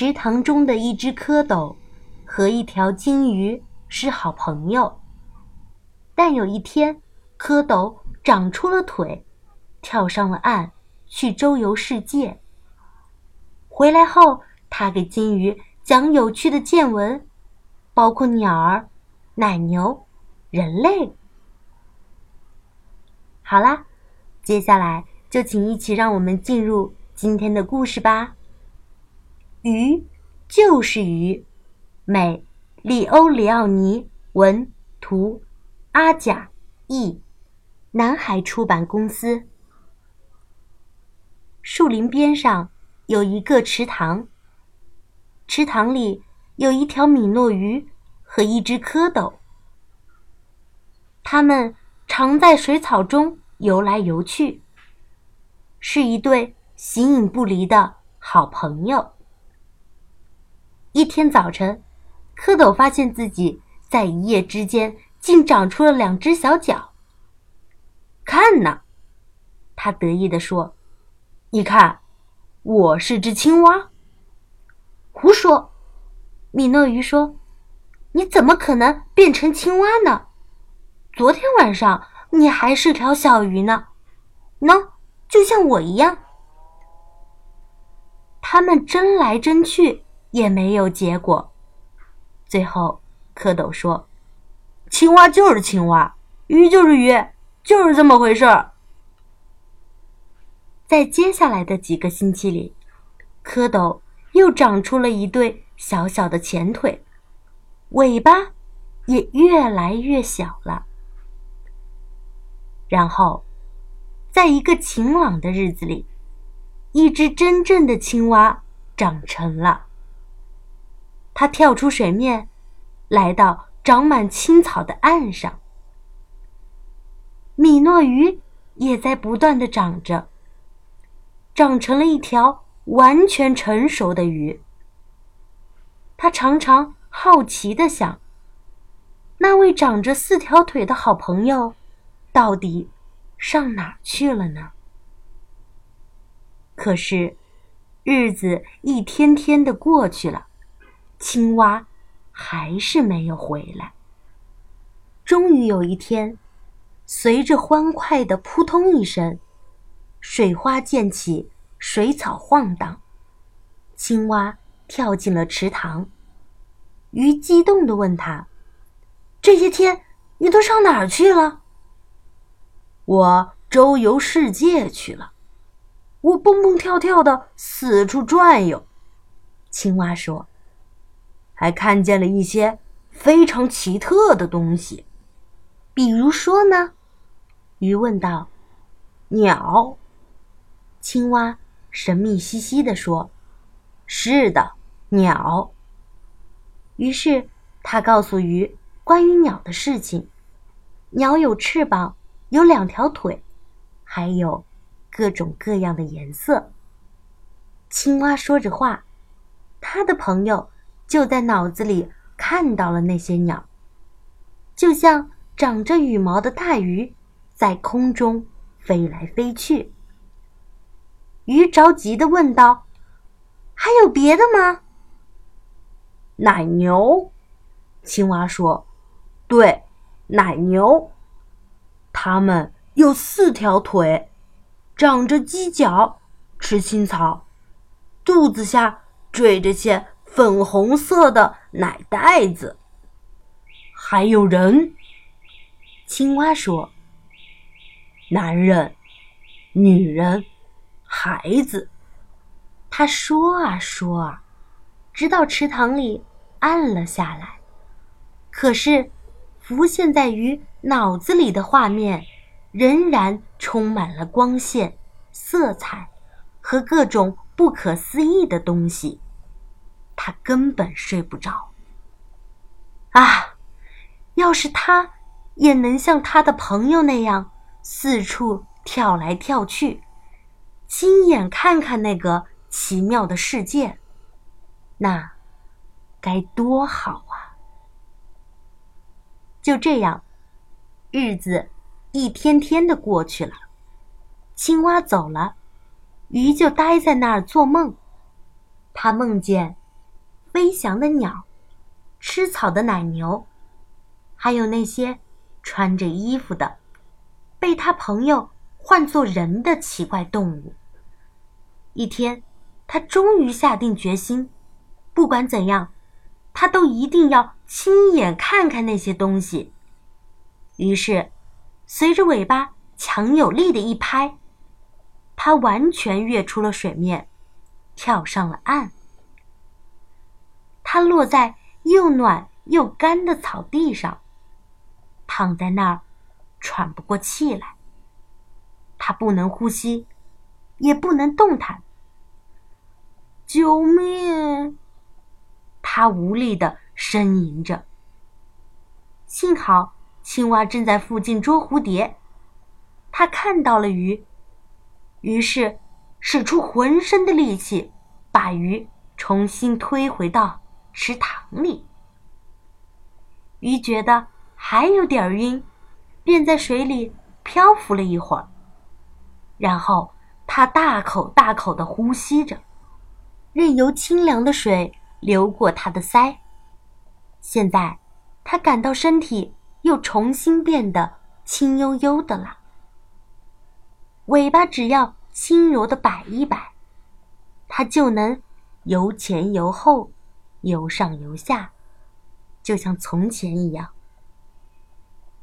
池塘中的一只蝌蚪和一条金鱼是好朋友。但有一天，蝌蚪长出了腿，跳上了岸，去周游世界。回来后，他给金鱼讲有趣的见闻，包括鸟儿、奶牛、人类。好啦，接下来就请一起让我们进入今天的故事吧。鱼就是鱼，美里欧里奥尼文图阿甲译，南海出版公司。树林边上有一个池塘，池塘里有一条米诺鱼和一只蝌蚪，它们常在水草中游来游去，是一对形影不离的好朋友。一天早晨，蝌蚪发现自己在一夜之间竟长出了两只小脚。看呐，他得意地说：“你看，我是只青蛙。”胡说！米诺鱼说：“你怎么可能变成青蛙呢？昨天晚上你还是条小鱼呢，喏，就像我一样。”他们争来争去。也没有结果。最后，蝌蚪说：“青蛙就是青蛙，鱼就是鱼，就是这么回事儿。”在接下来的几个星期里，蝌蚪又长出了一对小小的前腿，尾巴也越来越小了。然后，在一个晴朗的日子里，一只真正的青蛙长成了。它跳出水面，来到长满青草的岸上。米诺鱼也在不断的长着，长成了一条完全成熟的鱼。他常常好奇的想：那位长着四条腿的好朋友，到底上哪去了呢？可是，日子一天天的过去了。青蛙还是没有回来。终于有一天，随着欢快的扑通一声，水花溅起，水草晃荡，青蛙跳进了池塘。鱼激动地问他：“这些天你都上哪儿去了？”“我周游世界去了，我蹦蹦跳跳的四处转悠。”青蛙说。还看见了一些非常奇特的东西，比如说呢？鱼问道。鸟。青蛙神秘兮兮地说：“是的，鸟。”于是他告诉鱼关于鸟的事情：鸟有翅膀，有两条腿，还有各种各样的颜色。青蛙说着话，他的朋友。就在脑子里看到了那些鸟，就像长着羽毛的大鱼，在空中飞来飞去。鱼着急的问道：“还有别的吗？”奶牛，青蛙说：“对，奶牛，它们有四条腿，长着犄角，吃青草，肚子下缀着些。”粉红色的奶袋子，还有人。青蛙说：“男人、女人、孩子。”他说啊说啊，直到池塘里暗了下来。可是，浮现在鱼脑子里的画面，仍然充满了光线、色彩和各种不可思议的东西。他根本睡不着。啊，要是他也能像他的朋友那样四处跳来跳去，亲眼看看那个奇妙的世界，那该多好啊！就这样，日子一天天的过去了。青蛙走了，鱼就待在那儿做梦。他梦见。飞翔的鸟、吃草的奶牛，还有那些穿着衣服的、被他朋友唤作人的奇怪动物。一天，他终于下定决心，不管怎样，他都一定要亲眼看看那些东西。于是，随着尾巴强有力的一拍，他完全跃出了水面，跳上了岸。它落在又暖又干的草地上，躺在那儿，喘不过气来。他不能呼吸，也不能动弹。救命！他无力的呻吟着。幸好青蛙正在附近捉蝴蝶，他看到了鱼，于是使出浑身的力气，把鱼重新推回到。池塘里，鱼觉得还有点晕，便在水里漂浮了一会儿。然后，它大口大口的呼吸着，任由清凉的水流过它的腮。现在，它感到身体又重新变得轻悠悠的了。尾巴只要轻柔的摆一摆，它就能由前由后。由上由下，就像从前一样。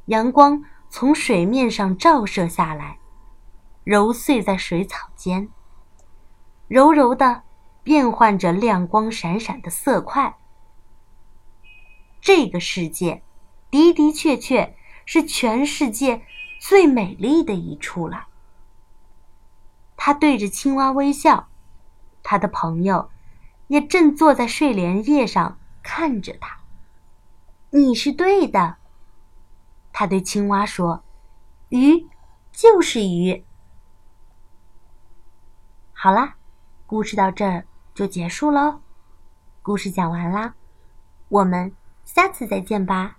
阳光从水面上照射下来，揉碎在水草间，柔柔的变换着亮光闪闪的色块。这个世界的的确确是全世界最美丽的一处了。他对着青蛙微笑，他的朋友。也正坐在睡莲叶上看着他。你是对的，他对青蛙说：“鱼就是鱼。”好啦，故事到这儿就结束喽。故事讲完啦，我们下次再见吧。